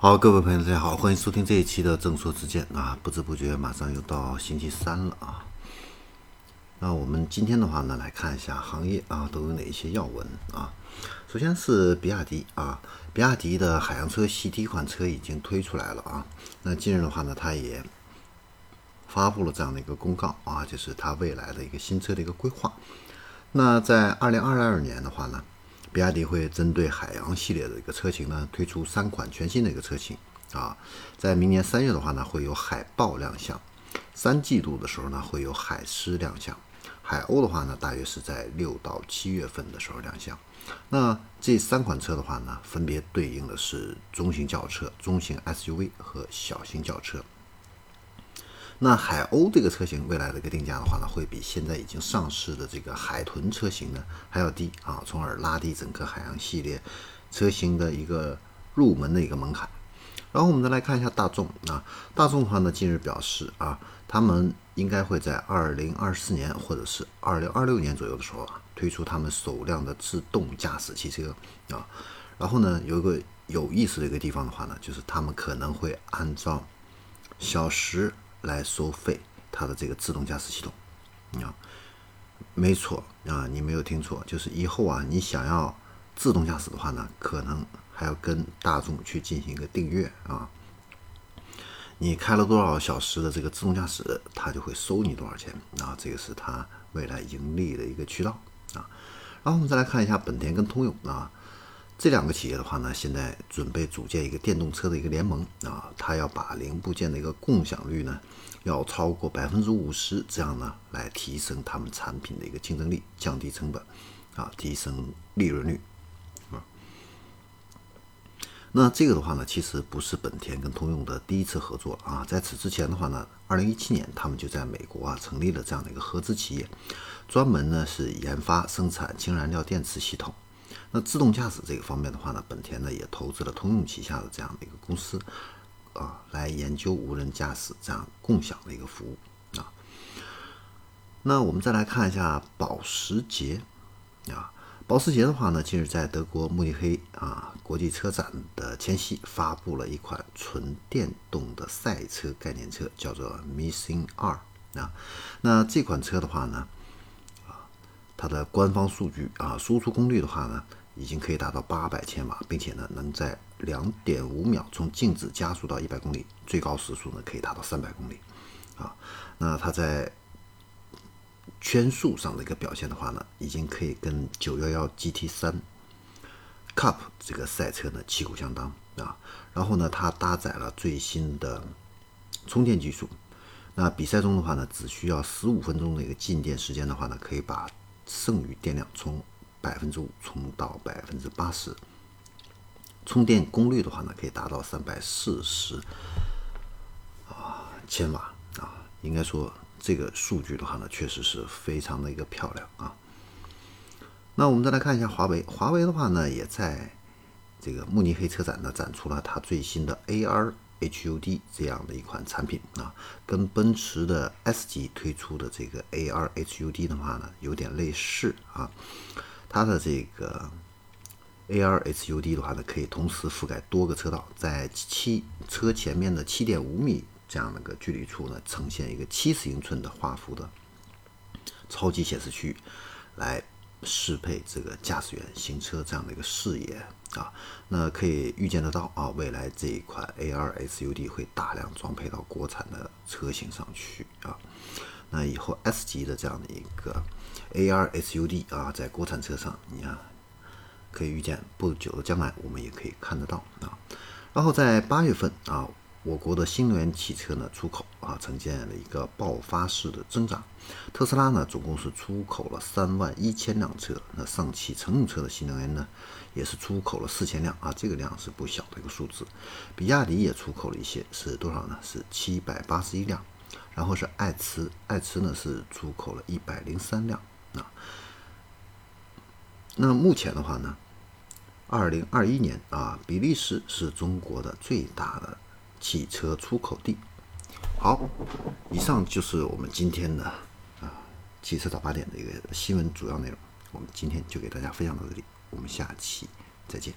好，各位朋友，大家好，欢迎收听这一期的正说之见啊！不知不觉马上又到星期三了啊。那我们今天的话呢，来看一下行业啊都有哪一些要闻啊。首先是比亚迪啊，比亚迪的海洋车系第一款车已经推出来了啊。那近日的话呢，它也发布了这样的一个公告啊，就是它未来的一个新车的一个规划。那在二零二二年的话呢？比亚迪会针对海洋系列的一个车型呢，推出三款全新的一个车型啊，在明年三月的话呢，会有海豹亮相，三季度的时候呢，会有海狮亮相，海鸥的话呢，大约是在六到七月份的时候亮相。那这三款车的话呢，分别对应的是中型轿车、中型 SUV 和小型轿车。那海鸥这个车型未来的一个定价的话呢，会比现在已经上市的这个海豚车型呢还要低啊，从而拉低整个海洋系列车型的一个入门的一个门槛。然后我们再来看一下大众啊，大众的话呢，近日表示啊，他们应该会在二零二四年或者是二零二六年左右的时候啊，推出他们首辆的自动驾驶汽车啊。然后呢，有一个有意思的一个地方的话呢，就是他们可能会按照小时。来收费，它的这个自动驾驶系统，啊，没错啊，你没有听错，就是以后啊，你想要自动驾驶的话呢，可能还要跟大众去进行一个订阅啊。你开了多少小时的这个自动驾驶，它就会收你多少钱啊，这个是它未来盈利的一个渠道啊。然后我们再来看一下本田跟通用啊。这两个企业的话呢，现在准备组建一个电动车的一个联盟啊，它要把零部件的一个共享率呢，要超过百分之五十，这样呢来提升他们产品的一个竞争力，降低成本，啊，提升利润率，啊。那这个的话呢，其实不是本田跟通用的第一次合作啊，在此之前的话呢，二零一七年他们就在美国啊成立了这样的一个合资企业，专门呢是研发生产氢燃料电池系统。那自动驾驶这个方面的话呢，本田呢也投资了通用旗下的这样的一个公司，啊，来研究无人驾驶这样共享的一个服务啊。那我们再来看一下保时捷啊，保时捷的话呢，近日在德国慕尼黑啊国际车展的前夕，发布了一款纯电动的赛车概念车，叫做 Missing 二啊。那这款车的话呢，它的官方数据啊，输出功率的话呢。已经可以达到八百千瓦，并且呢，能在两点五秒从静止加速到一百公里，最高时速呢可以达到三百公里，啊，那它在圈速上的一个表现的话呢，已经可以跟九幺幺 GT 三 Cup 这个赛车呢旗鼓相当啊。然后呢，它搭载了最新的充电技术，那比赛中的话呢，只需要十五分钟的一个进电时间的话呢，可以把剩余电量从。百分之五充到百分之八十，充电功率的话呢，可以达到三百四十啊千瓦啊。应该说这个数据的话呢，确实是非常的一个漂亮啊。那我们再来看一下华为，华为的话呢，也在这个慕尼黑车展呢展出了它最新的 AR HUD 这样的一款产品啊，跟奔驰的 S 级推出的这个 AR HUD 的话呢，有点类似啊。它的这个 AR HUD 的话呢，可以同时覆盖多个车道，在七车前面的七点五米这样的个距离处呢，呈现一个七十英寸的画幅的超级显示区，来适配这个驾驶员行车这样的一个视野啊。那可以预见得到啊，未来这一款 AR HUD 会大量装配到国产的车型上去啊。那以后 S 级的这样的一个 AR SUD 啊，在国产车上，你看可以预见不久的将来，我们也可以看得到啊。然后在八月份啊，我国的新能源汽车呢出口啊呈现了一个爆发式的增长。特斯拉呢总共是出口了三万一千辆车，那上汽乘用车的新能源呢也是出口了四千辆啊，这个量是不小的一个数字。比亚迪也出口了一些，是多少呢？是七百八十一辆。然后是爱驰，爱驰呢是出口了一百零三辆啊。那目前的话呢，二零二一年啊，比利时是中国的最大的汽车出口地。好，以上就是我们今天的啊汽车早八点的一个新闻主要内容。我们今天就给大家分享到这里，我们下期再见。